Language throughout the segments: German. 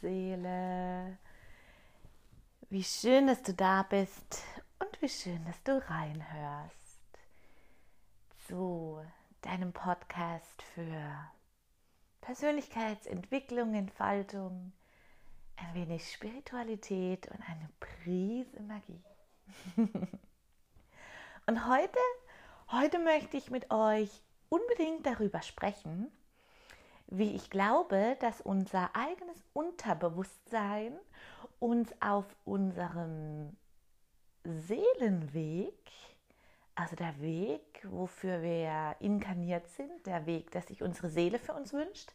Seele. Wie schön, dass du da bist und wie schön, dass du reinhörst zu deinem Podcast für Persönlichkeitsentwicklung, Entfaltung, ein wenig Spiritualität und eine Prise Magie. und heute, heute möchte ich mit euch unbedingt darüber sprechen, wie ich glaube, dass unser eigenes Unterbewusstsein uns auf unserem Seelenweg, also der Weg, wofür wir inkarniert sind, der Weg, dass sich unsere Seele für uns wünscht,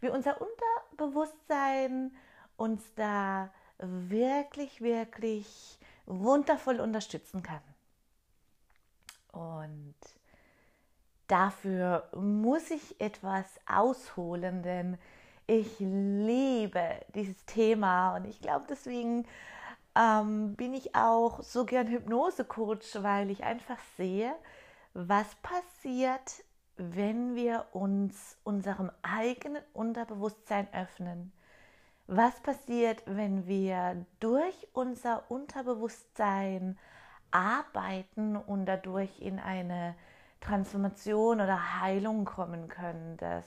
wie unser Unterbewusstsein uns da wirklich, wirklich wundervoll unterstützen kann. Und dafür muss ich etwas ausholen, denn ich liebe dieses Thema und ich glaube, deswegen ähm, bin ich auch so gern Hypnose-Coach, weil ich einfach sehe, was passiert, wenn wir uns unserem eigenen Unterbewusstsein öffnen. Was passiert, wenn wir durch unser Unterbewusstsein arbeiten und dadurch in eine Transformation oder Heilung kommen können. Das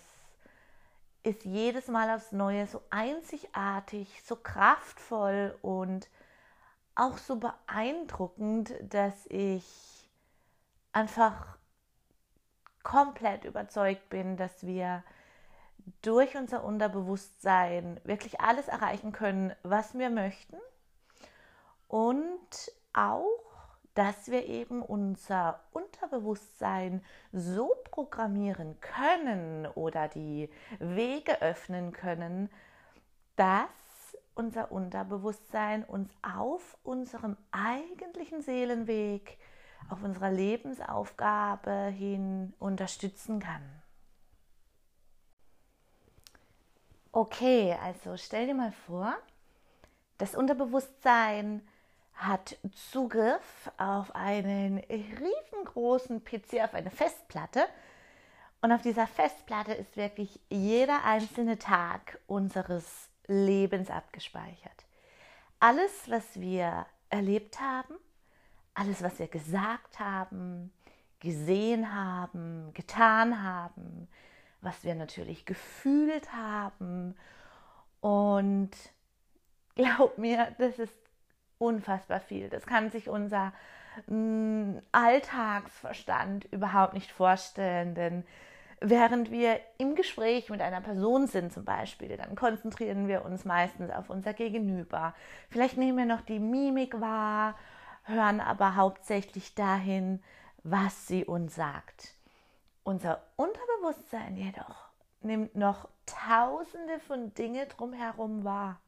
ist jedes Mal aufs Neue so einzigartig, so kraftvoll und auch so beeindruckend, dass ich einfach komplett überzeugt bin, dass wir durch unser Unterbewusstsein wirklich alles erreichen können, was wir möchten und auch dass wir eben unser Unterbewusstsein so programmieren können oder die Wege öffnen können, dass unser Unterbewusstsein uns auf unserem eigentlichen Seelenweg, auf unserer Lebensaufgabe hin unterstützen kann. Okay, also stell dir mal vor, das Unterbewusstsein hat Zugriff auf einen riesengroßen PC, auf eine Festplatte. Und auf dieser Festplatte ist wirklich jeder einzelne Tag unseres Lebens abgespeichert. Alles, was wir erlebt haben, alles, was wir gesagt haben, gesehen haben, getan haben, was wir natürlich gefühlt haben. Und glaub mir, das ist unfassbar viel. Das kann sich unser mh, mm, Alltagsverstand überhaupt nicht vorstellen, denn während wir im Gespräch mit einer Person sind zum Beispiel, dann konzentrieren wir uns meistens auf unser Gegenüber. Vielleicht nehmen wir noch die Mimik wahr, hören aber hauptsächlich dahin, was sie uns sagt. Unser Unterbewusstsein jedoch nimmt noch tausende von Dinge drumherum wahr.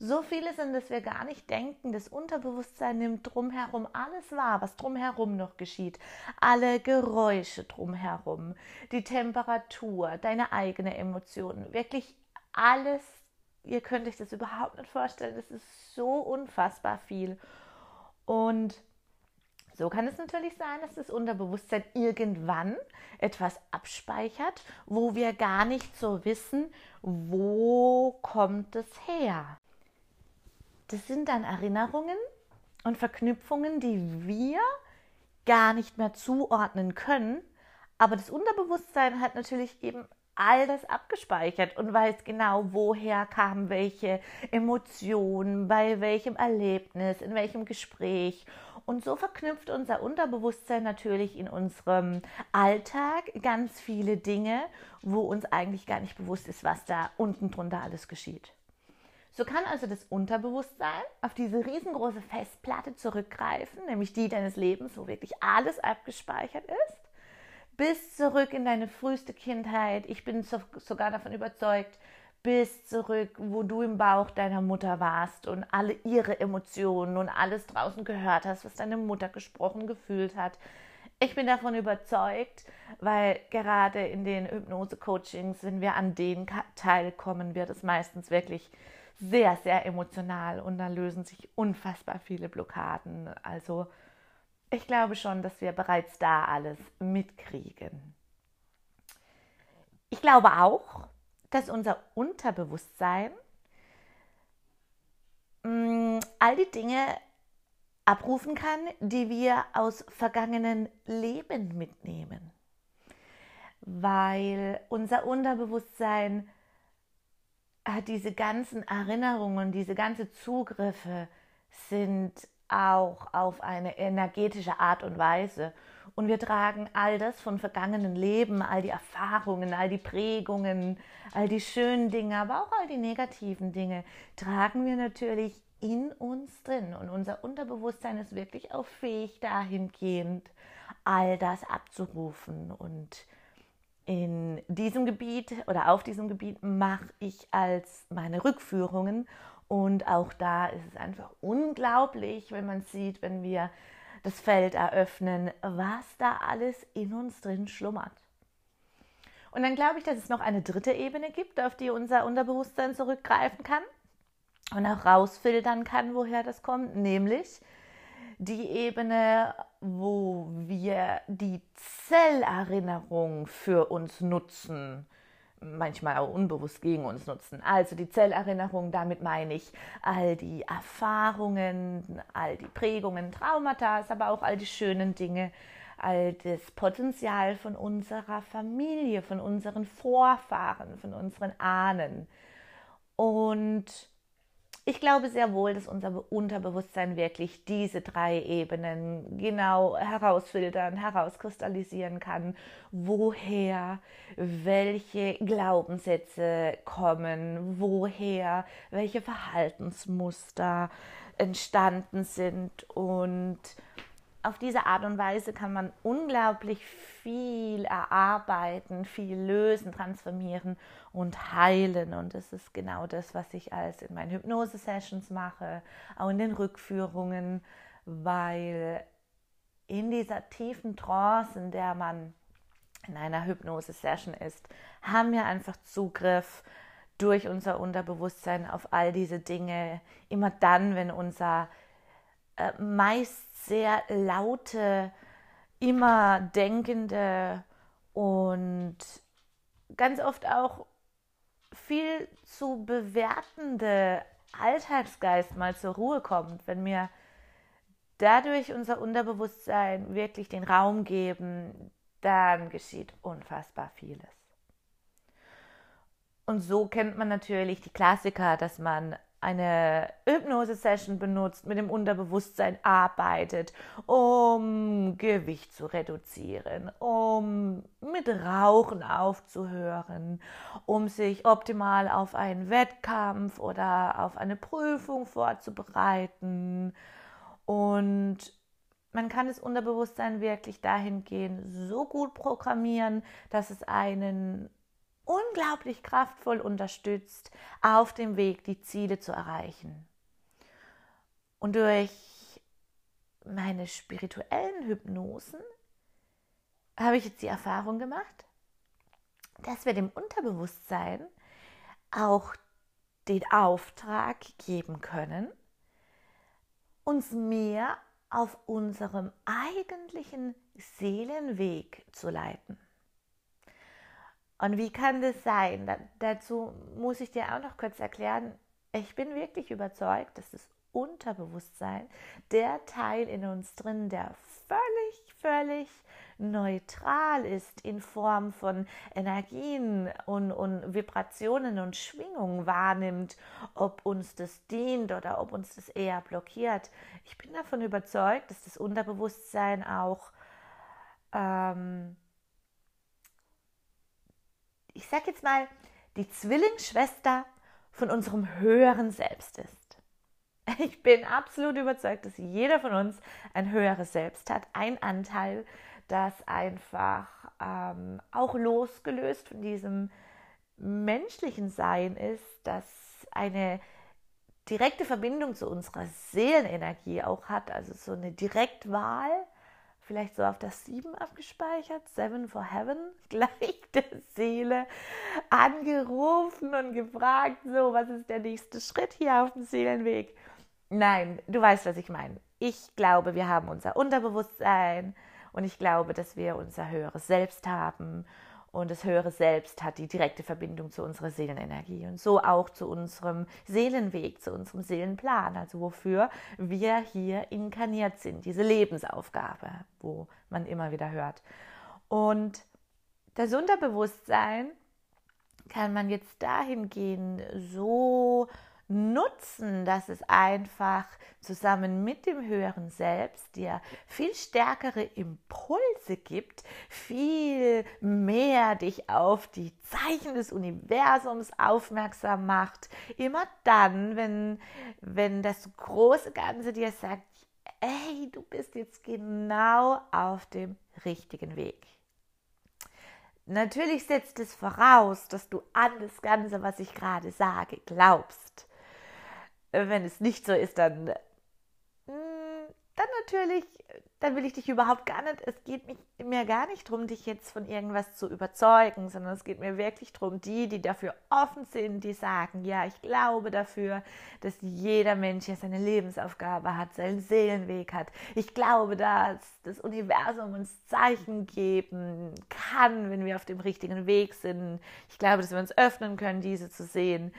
So viele sind, dass wir gar nicht denken. Das Unterbewusstsein nimmt drumherum alles wahr, was drumherum noch geschieht. Alle Geräusche drumherum, die Temperatur, deine eigene Emotionen, wirklich alles. Ihr könnt euch das überhaupt nicht vorstellen. Das ist so unfassbar viel. Und so kann es natürlich sein, dass das Unterbewusstsein irgendwann etwas abspeichert, wo wir gar nicht so wissen, wo kommt es her das sind dann Erinnerungen und Verknüpfungen, die wir gar nicht mehr zuordnen können. Aber das Unterbewusstsein hat natürlich eben all das abgespeichert und weiß genau, woher kamen welche Emotionen, bei welchem Erlebnis, in welchem Gespräch. Und so verknüpft unser Unterbewusstsein natürlich in unserem Alltag ganz viele Dinge, wo uns eigentlich gar nicht bewusst ist, was da unten drunter alles geschieht. So kann also das Unterbewusstsein auf diese riesengroße Festplatte zurückgreifen, nämlich die deines Lebens, wo wirklich alles abgespeichert ist, bis zurück in deine früheste Kindheit. Ich bin so, sogar davon überzeugt, bis zurück, wo du im Bauch deiner Mutter warst und alle ihre Emotionen und alles draußen gehört hast, was deine Mutter gesprochen, gefühlt hat. Ich bin davon überzeugt, weil gerade in den Hypnose-Coachings, wenn wir an den Teil kommen, wird es meistens wirklich sehr, sehr emotional und da lösen sich unfassbar viele Blockaden. Also ich glaube schon, dass wir bereits da alles mitkriegen. Ich glaube auch, dass unser Unterbewusstsein mh, all die Dinge abrufen kann, die wir aus vergangenen Leben mitnehmen. Weil unser Unterbewusstsein diese ganzen Erinnerungen, diese ganzen Zugriffe sind auch auf eine energetische Art und Weise. Und wir tragen all das von vergangenen Leben, all die Erfahrungen, all die Prägungen, all die schönen Dinge, aber auch all die negativen Dinge, tragen wir natürlich in uns drin. Und unser Unterbewusstsein ist wirklich auch fähig dahingehend, all das abzurufen. Und in diesem Gebiet oder auf diesem Gebiet mache ich als meine Rückführungen. Und auch da ist es einfach unglaublich, wenn man sieht, wenn wir das Feld eröffnen, was da alles in uns drin schlummert. Und dann glaube ich, dass es noch eine dritte Ebene gibt, auf die unser Unterbewusstsein zurückgreifen kann und auch rausfiltern kann, woher das kommt, nämlich die Ebene, wo wir die Zellerinnerung für uns nutzen, manchmal auch unbewusst gegen uns nutzen. Also die Zellerinnerung, damit meine ich all die Erfahrungen, all die Prägungen, Traumata, aber auch all die schönen Dinge, all das Potenzial von unserer Familie, von unseren Vorfahren, von unseren Ahnen. Und ich glaube sehr wohl, dass unser Unterbewusstsein wirklich diese drei Ebenen genau herausfiltern, herauskristallisieren kann, woher welche Glaubenssätze kommen, woher welche Verhaltensmuster entstanden sind und auf diese Art und Weise kann man unglaublich viel erarbeiten, viel lösen, transformieren und heilen. Und das ist genau das, was ich als in meinen Hypnose-Sessions mache, auch in den Rückführungen, weil in dieser tiefen Trance, in der man in einer Hypnose-Session ist, haben wir einfach Zugriff durch unser Unterbewusstsein auf all diese Dinge. Immer dann, wenn unser äh, meist sehr laute, immer denkende und ganz oft auch viel zu bewertende Alltagsgeist mal zur Ruhe kommt, wenn wir dadurch unser Unterbewusstsein wirklich den Raum geben, dann geschieht unfassbar vieles. Und so kennt man natürlich die Klassiker, dass man eine Hypnose-Session benutzt, mit dem Unterbewusstsein arbeitet, um Gewicht zu reduzieren, um mit Rauchen aufzuhören, um sich optimal auf einen Wettkampf oder auf eine Prüfung vorzubereiten. Und man kann das Unterbewusstsein wirklich dahingehend so gut programmieren, dass es einen unglaublich kraftvoll unterstützt, auf dem Weg die Ziele zu erreichen. Und durch meine spirituellen Hypnosen habe ich jetzt die Erfahrung gemacht, dass wir dem Unterbewusstsein auch den Auftrag geben können, uns mehr auf unserem eigentlichen Seelenweg zu leiten. Und wie kann das sein? Da, dazu muss ich dir auch noch kurz erklären, ich bin wirklich überzeugt, dass das Unterbewusstsein der Teil in uns drin, der völlig, völlig neutral ist in Form von Energien und, und Vibrationen und Schwingungen wahrnimmt, ob uns das dient oder ob uns das eher blockiert. Ich bin davon überzeugt, dass das Unterbewusstsein auch ähm, ich sag jetzt mal, die Zwillingsschwester von unserem höheren Selbst ist. Ich bin absolut überzeugt, dass jeder von uns ein höheres Selbst hat, ein Anteil, das einfach ähm, auch losgelöst von diesem menschlichen Sein ist, das eine direkte Verbindung zu unserer Seelenenergie auch hat, also so eine Direktwahl vielleicht so auf das Sieben abgespeichert, Seven for Heaven, gleich der Seele angerufen und gefragt, so, was ist der nächste Schritt hier auf dem Seelenweg? Nein, du weißt, was ich meine. Ich glaube, wir haben unser Unterbewusstsein und ich glaube, dass wir unser höheres Selbst haben Und das höhere Selbst hat die direkte Verbindung zu unserer Seelenenergie und so auch zu unserem Seelenweg, zu unserem Seelenplan, also wofür wir hier inkarniert sind, diese Lebensaufgabe, wo man immer wieder hört. Und das Unterbewusstsein kann man jetzt dahingehend so nutzen, dass es einfach zusammen mit dem höheren Selbst dir viel stärkere Impulse gibt, viel mehr dich auf die Zeichen des Universums aufmerksam macht. Immer dann, wenn, wenn das große Ganze dir sagt, ey, du bist jetzt genau auf dem richtigen Weg. Natürlich setzt es voraus, dass du an das Ganze, was ich gerade sage, glaubst. Wenn es nicht so ist, dann, mm, dann natürlich, dann will ich dich überhaupt gar nicht, es geht mir gar nicht darum, dich jetzt von irgendwas zu überzeugen, sondern es geht mir wirklich darum, die, die dafür offen sind, die sagen, ja, ich glaube dafür, dass jeder Mensch ja seine Lebensaufgabe hat, seinen Seelenweg hat. Ich glaube, dass das Universum uns Zeichen geben kann, wenn wir auf dem richtigen Weg sind. Ich glaube, dass wir uns öffnen können, diese zu sehen.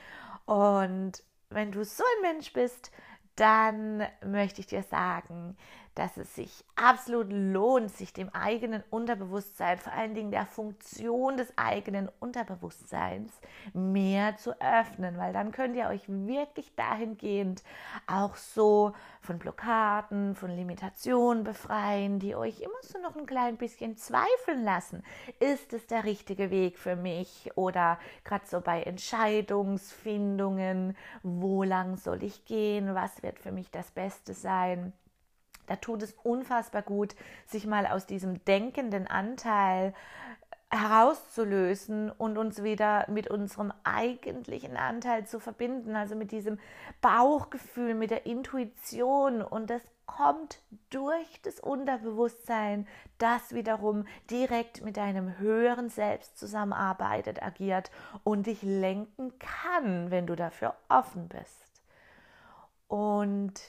Und wenn du so ein Mensch bist, dann möchte ich dir sagen, dass es sich absolut lohnt, sich dem eigenen Unterbewusstsein, vor allen Dingen der Funktion des eigenen Unterbewusstseins mehr zu öffnen, weil dann könnt ihr euch wirklich dahingehend auch so von Blockaden, von Limitationen befreien, die euch immer so noch ein klein bisschen zweifeln lassen. Ist es der richtige Weg für mich? Oder gerade so bei Entscheidungsfindungen, wo lang soll ich gehen? Was wird für mich das Beste sein? Da tut es unfassbar gut, sich mal aus diesem denkenden Anteil herauszulösen und uns wieder mit unserem eigentlichen Anteil zu verbinden, also mit diesem Bauchgefühl, mit der Intuition und das kommt durch das Unterbewusstsein, das wiederum direkt mit deinem höheren Selbst zusammenarbeitet, agiert und dich lenken kann, wenn du dafür offen bist. Und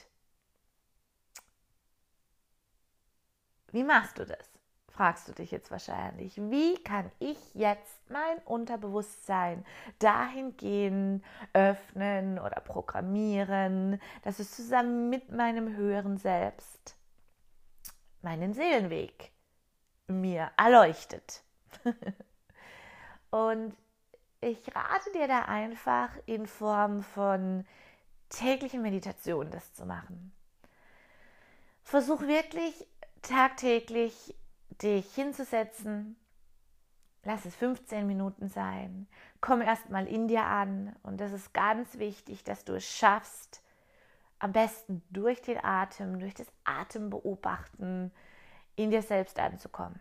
Wie machst du das? Fragst du dich jetzt wahrscheinlich. Wie kann ich jetzt mein Unterbewusstsein dahingehend öffnen oder programmieren, dass es zusammen mit meinem höheren Selbst meinen Seelenweg mir erleuchtet? Und ich rate dir da einfach in Form von täglichen Meditationen das zu machen. Versuch wirklich tagtäglich dich hinzusetzen. Lass es 15 Minuten sein. Komm erstmal in dir an. Und das ist ganz wichtig, dass du es schaffst, am besten durch den Atem, durch das Atembeobachten in dir selbst anzukommen.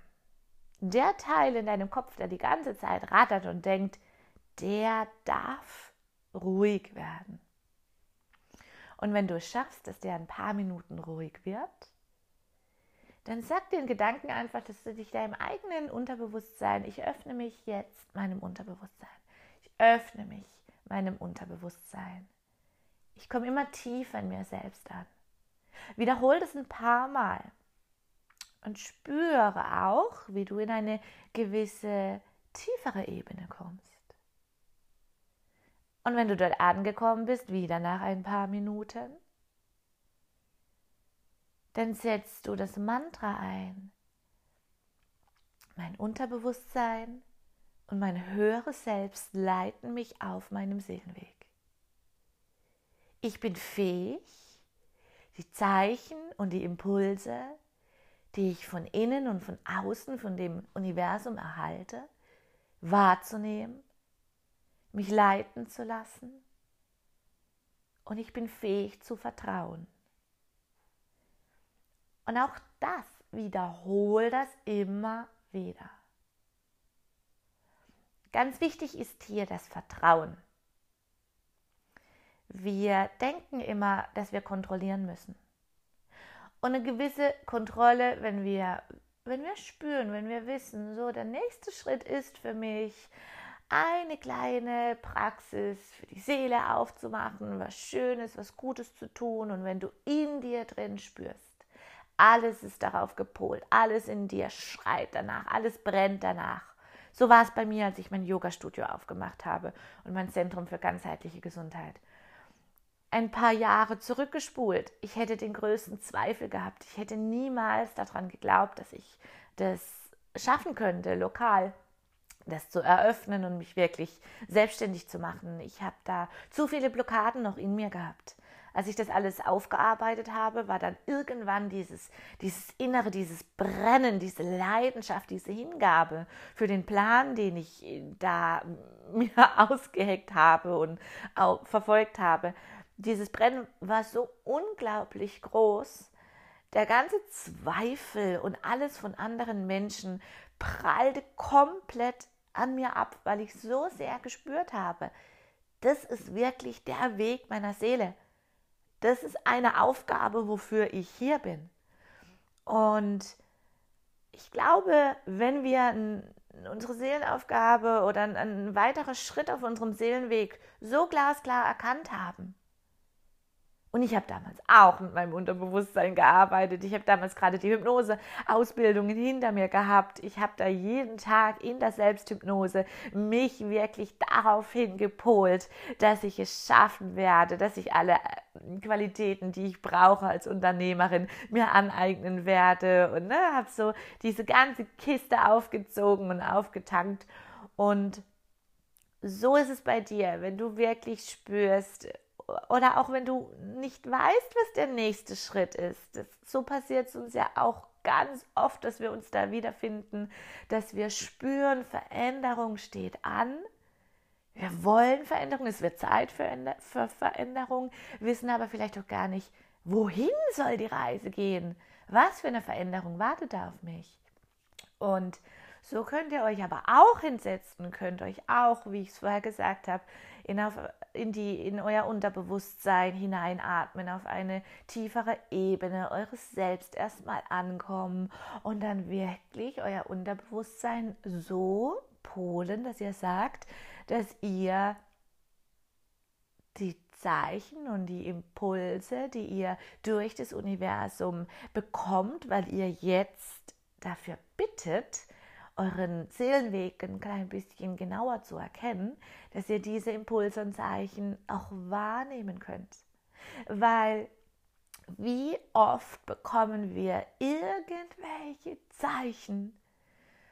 Der Teil in deinem Kopf, der die ganze Zeit rattert und denkt, der darf ruhig werden. Und wenn du es schaffst, dass der ein paar Minuten ruhig wird, dann sag den Gedanken einfach, dass du dich deinem eigenen Unterbewusstsein, ich öffne mich jetzt meinem Unterbewusstsein. Ich öffne mich meinem Unterbewusstsein. Ich komme immer tiefer in mir selbst an. Wiederhol das ein paar Mal und spüre auch, wie du in eine gewisse tiefere Ebene kommst. Und wenn du dort angekommen bist, wieder nach ein paar Minuten, dann setzt du das Mantra ein. Mein Unterbewusstsein und mein höheres Selbst leiten mich auf meinem Seelenweg. Ich bin fähig, die Zeichen und die Impulse, die ich von innen und von außen, von dem Universum erhalte, wahrzunehmen, mich leiten zu lassen und ich bin fähig zu vertrauen. Und auch das, wiederhol das immer wieder. Ganz wichtig ist hier das Vertrauen. Wir denken immer, dass wir kontrollieren müssen. Und eine gewisse Kontrolle, wenn wir, wenn wir spüren, wenn wir wissen, so der nächste Schritt ist für mich, eine kleine Praxis für die Seele aufzumachen, was Schönes, was Gutes zu tun. Und wenn du in dir drin spürst, alles ist darauf gepolt, alles in dir schreit danach, alles brennt danach, So war es bei mir, als ich mein Yoga-Studio aufgemacht habe und mein Zentrum für ganzheitliche Gesundheit. Ein paar Jahre zurückgespult, ich hätte den größten Zweifel gehabt. Ich hätte niemals daran geglaubt, dass ich das schaffen könnte, lokal das zu eröffnen und mich wirklich selbstständig zu machen. Ich habe da zu viele Blockaden noch in mir gehabt. Als ich das alles aufgearbeitet habe, war dann irgendwann dieses, dieses Innere, dieses Brennen, diese Leidenschaft, diese Hingabe für den Plan, den ich da mir ausgeheckt habe und auch verfolgt habe. Dieses Brennen war so unglaublich groß. Der ganze Zweifel und alles von anderen Menschen prallte komplett an mir ab, weil ich so sehr gespürt habe, das ist wirklich der Weg meiner Seele. Das ist eine Aufgabe, wofür ich hier bin. Und ich glaube, wenn wir unsere Seelenaufgabe oder einen weiteren Schritt auf unserem Seelenweg so glasklar erkannt haben, und ich habe damals auch mit meinem Unterbewusstsein gearbeitet. Ich habe damals gerade die Hypnose-Ausbildungen hinter mir gehabt. Ich habe da jeden Tag in der Selbsthypnose mich wirklich daraufhin gepolt, dass ich es schaffen werde, dass ich alle äh, Qualitäten, die ich brauche als Unternehmerin, mir aneignen werde. Und ne, habe so diese ganze Kiste aufgezogen und aufgetankt. Und so ist es bei dir, wenn du wirklich spürst, oder auch wenn du nicht weißt, was der nächste Schritt ist. Das, so passiert es uns ja auch ganz oft, dass wir uns da wiederfinden, dass wir spüren, Veränderung steht an. Wir wollen Veränderung, es wird Zeit für, für Veränderung, wissen aber vielleicht auch gar nicht, wohin soll die Reise gehen? Was für eine Veränderung wartet da auf mich? Und so könnt ihr euch aber auch hinsetzen, könnt euch auch, wie ich es vorher gesagt habe, in, auf, in, die, in euer Unterbewusstsein hineinatmen, auf eine tiefere Ebene eures Selbst erstmal ankommen und dann wirklich euer Unterbewusstsein so polen, dass ihr sagt, dass ihr die Zeichen und die Impulse, die ihr durch das Universum bekommt, weil ihr jetzt dafür bittet, euren Seelenweg ein klein bisschen genauer zu erkennen, dass ihr diese Impulse und Zeichen auch wahrnehmen könnt. Weil wie oft bekommen wir irgendwelche Zeichen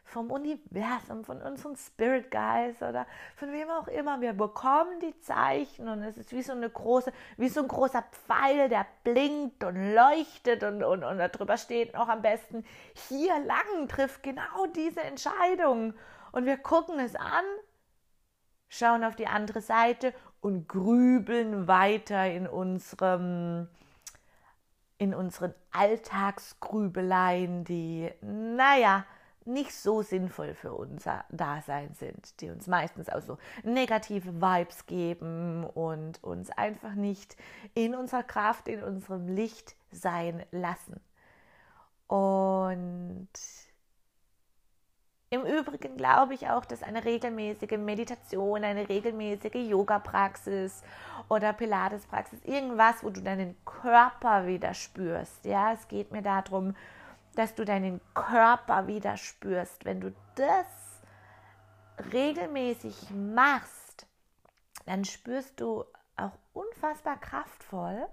vom Universum, von unserem Spirit Guides oder von wem auch immer. Wir bekommen die Zeichen und es ist wie so eine große, wie so ein großer Pfeil, der blinkt und leuchtet und, und, und darüber steht noch am besten, hier lang trifft genau diese Entscheidung. Und wir gucken es an, schauen auf die andere Seite und grübeln weiter in unserem in unseren Alltagsgrübeleien, die, naja, nicht so sinnvoll für unser Dasein sind, die uns meistens auch so negative Vibes geben und uns einfach nicht in unserer Kraft, in unserem Licht sein lassen. Und im Übrigen glaube ich auch, dass eine regelmäßige Meditation, eine regelmäßige Yoga-Praxis oder Pilates-Praxis, irgendwas, wo du deinen Körper wieder spürst. Ja, es geht mir darum, dass du deinen Körper wieder spürst. Wenn du das regelmäßig machst, dann spürst du auch unfassbar kraftvoll,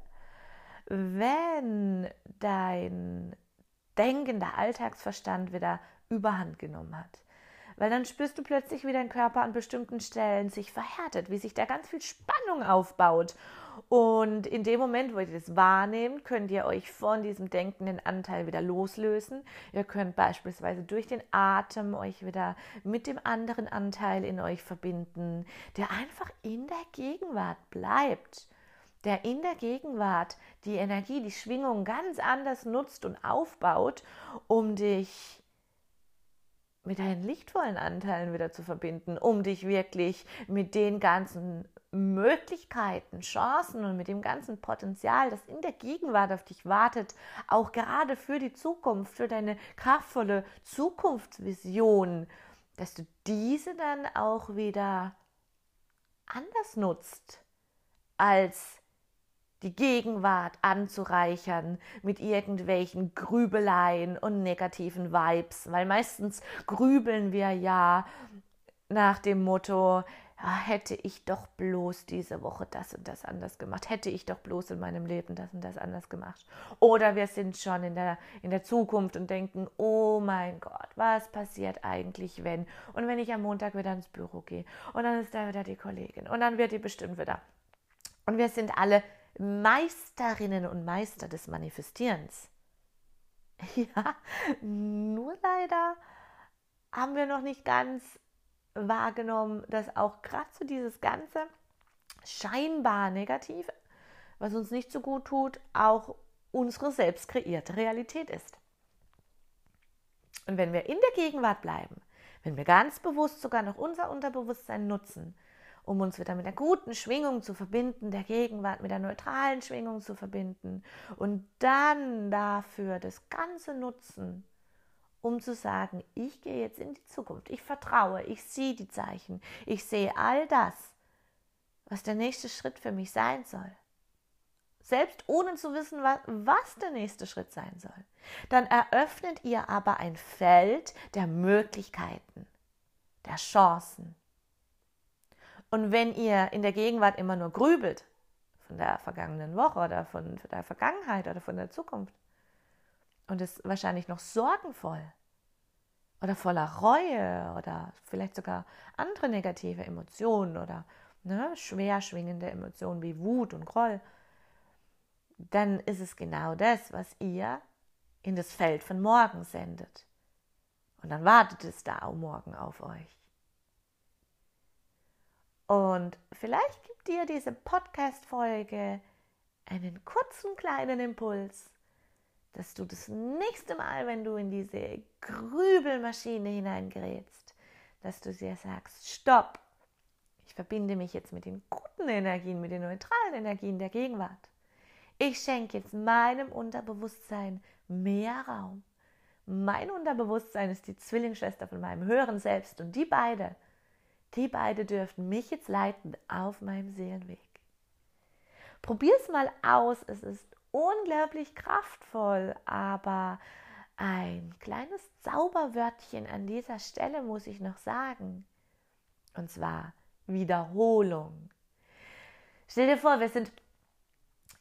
wenn dein denkender Alltagsverstand wieder überhand genommen hat. Weil dann spürst du plötzlich, wie dein Körper an bestimmten Stellen sich verhärtet, wie sich da ganz viel Spannung aufbaut und in dem Moment, wo ihr das wahrnehmt, könnt ihr euch von diesem denkenden Anteil wieder loslösen. Ihr könnt beispielsweise durch den Atem euch wieder mit dem anderen Anteil in euch verbinden, der einfach in der Gegenwart bleibt. Der in der Gegenwart die Energie, die Schwingung ganz anders nutzt und aufbaut, um dich mit deinen lichtvollen Anteilen wieder zu verbinden, um dich wirklich mit den ganzen Möglichkeiten, Chancen und mit dem ganzen Potenzial, das in der Gegenwart auf dich wartet, auch gerade für die Zukunft, für deine kraftvolle Zukunftsvision, dass du diese dann auch wieder anders nutzt als die Gegenwart anzureichern mit irgendwelchen Grübeleien und negativen Vibes, weil meistens grübeln wir ja nach dem Motto, ja, hätte ich doch bloß diese Woche das und das anders gemacht, hätte ich doch bloß in meinem Leben das und das anders gemacht. Oder wir sind schon in der, in der Zukunft und denken, oh mein Gott, was passiert eigentlich, wenn? Und wenn ich am Montag wieder ins Büro gehe und dann ist da wieder die Kollegin und dann wird die bestimmt wieder. Und wir sind alle Meisterinnen und Meister des Manifestierens. Ja, nur leider haben wir noch nicht ganz wahrgenommen, dass auch gerade so dieses ganze scheinbar Negative, was uns nicht so gut tut, auch unsere selbst kreierte Realität ist. Und wenn wir in der Gegenwart bleiben, wenn wir ganz bewusst sogar noch unser Unterbewusstsein nutzen, um uns wieder mit der guten Schwingung zu verbinden, der Gegenwart mit der neutralen Schwingung zu verbinden und dann dafür das Ganze nutzen, um zu sagen, ich gehe jetzt in die Zukunft, ich vertraue, ich sehe die Zeichen, ich sehe all das, was der nächste Schritt für mich sein soll. Selbst ohne zu wissen, was der nächste Schritt sein soll. Dann eröffnet ihr aber ein Feld der Möglichkeiten, der Chancen. Und wenn ihr in der Gegenwart immer nur grübelt, von der vergangenen Woche oder von der Vergangenheit oder von der Zukunft, und ist wahrscheinlich noch sorgenvoll oder voller Reue oder vielleicht sogar andere negative Emotionen oder ne, schwer schwingende Emotionen wie Wut und Groll, dann ist es genau das, was ihr in das Feld von morgen sendet. Und dann wartet es da auch morgen auf euch. Und vielleicht gibt dir diese Podcast-Folge einen kurzen kleinen Impuls, dass du das nächste Mal, wenn du in diese Grübelmaschine hineingerätst, dass du dir sagst, stopp, ich verbinde mich jetzt mit den guten Energien, mit den neutralen Energien der Gegenwart. Ich schenke jetzt meinem Unterbewusstsein mehr Raum. Mein Unterbewusstsein ist die Zwillingsschwester von meinem höheren Selbst und die beide, die beide dürften mich jetzt leiten auf meinem Seelenweg. Probier es mal aus, es ist unglaublich kraftvoll, aber ein kleines Zauberwörtchen an dieser Stelle muss ich noch sagen. Und zwar Wiederholung. Stell dir vor, wir sind,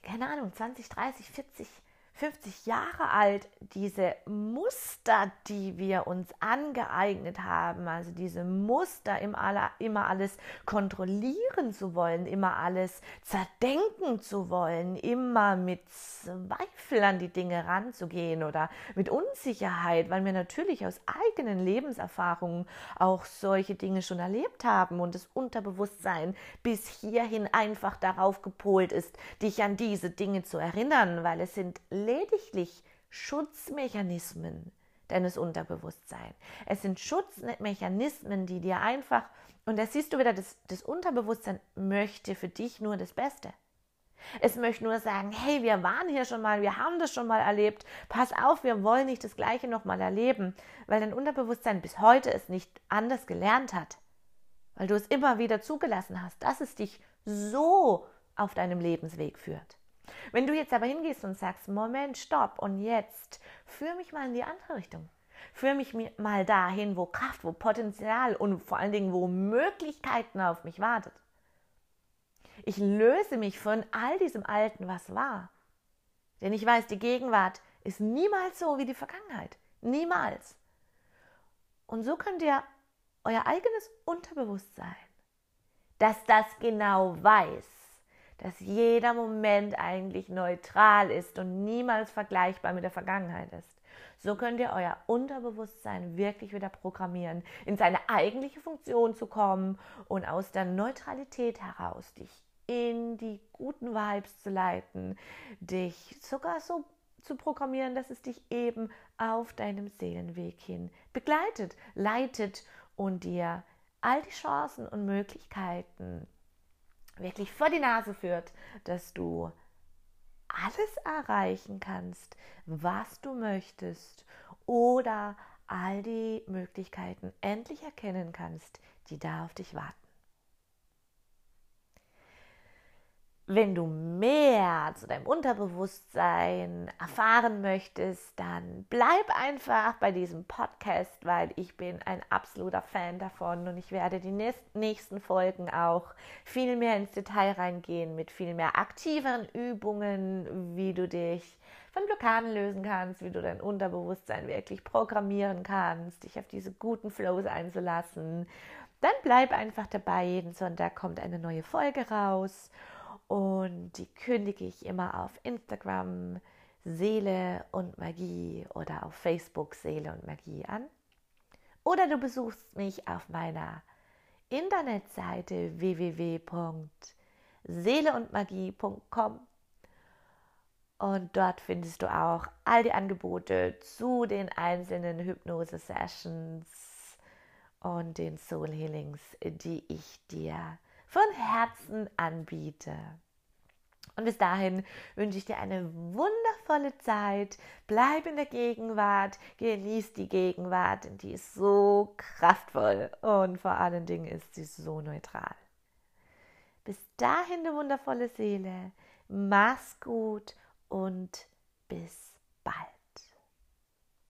keine Ahnung, 20, 30, 40 50 Jahre alt, diese Muster, die wir uns angeeignet haben, also diese Muster, immer alles kontrollieren zu wollen, immer alles zerdenken zu wollen, immer mit Zweifel an die Dinge ranzugehen oder mit Unsicherheit, weil wir natürlich aus eigenen Lebenserfahrungen auch solche Dinge schon erlebt haben und das Unterbewusstsein bis hierhin einfach darauf gepolt ist, dich an diese Dinge zu erinnern, weil es sind lediglich Schutzmechanismen deines Unterbewusstseins. Es sind Schutzmechanismen, die dir einfach, und da siehst du wieder, das, das Unterbewusstsein möchte für dich nur das Beste. Es möchte nur sagen, hey, wir waren hier schon mal, wir haben das schon mal erlebt. Pass auf, wir wollen nicht das Gleiche nochmal erleben, weil dein Unterbewusstsein bis heute es nicht anders gelernt hat. Weil du es immer wieder zugelassen hast, dass es dich so auf deinem Lebensweg führt. Wenn du jetzt aber hingehst und sagst, Moment, stopp und jetzt, führ mich mal in die andere Richtung. Führ mich mal dahin, wo Kraft, wo Potenzial und vor allen Dingen, wo Möglichkeiten auf mich wartet. Ich löse mich von all diesem Alten, was war. Denn ich weiß, die Gegenwart ist niemals so wie die Vergangenheit. Niemals. Und so könnt ihr euer eigenes Unterbewusstsein, dass das genau weiß, dass jeder Moment eigentlich neutral ist und niemals vergleichbar mit der Vergangenheit ist. So könnt ihr euer Unterbewusstsein wirklich wieder programmieren, in seine eigentliche Funktion zu kommen und aus der Neutralität heraus dich in die guten Vibes zu leiten, dich sogar so zu programmieren, dass es dich eben auf deinem Seelenweg hin begleitet, leitet und dir all die Chancen und Möglichkeiten wirklich vor die Nase führt, dass du alles erreichen kannst, was du möchtest oder all die Möglichkeiten endlich erkennen kannst, die da auf dich warten. Wenn du mehr zu deinem Unterbewusstsein erfahren möchtest, dann bleib einfach bei diesem Podcast, weil ich bin ein absoluter Fan davon und ich werde die nächsten Folgen auch viel mehr ins Detail reingehen mit viel mehr aktiveren Übungen, wie du dich von Blockaden lösen kannst, wie du dein Unterbewusstsein wirklich programmieren kannst, dich auf diese guten Flows einzulassen. Dann bleib einfach dabei. Jeden Sonntag kommt eine neue Folge raus und die kündige ich immer auf Instagram Seele und Magie oder auf Facebook Seele und Magie an. Oder du besuchst mich auf meiner Internetseite www.seeleundmagie.com und dort findest du auch all die Angebote zu den einzelnen Hypnose-Sessions und den Soul Healings, die ich dir von Herzen anbiete. Und bis dahin wünsche ich dir eine wundervolle Zeit. Bleib in der Gegenwart, genieß die Gegenwart, die ist so kraftvoll und vor allen Dingen ist sie so neutral. Bis dahin, eine wundervolle Seele. Mach's gut und bis bald.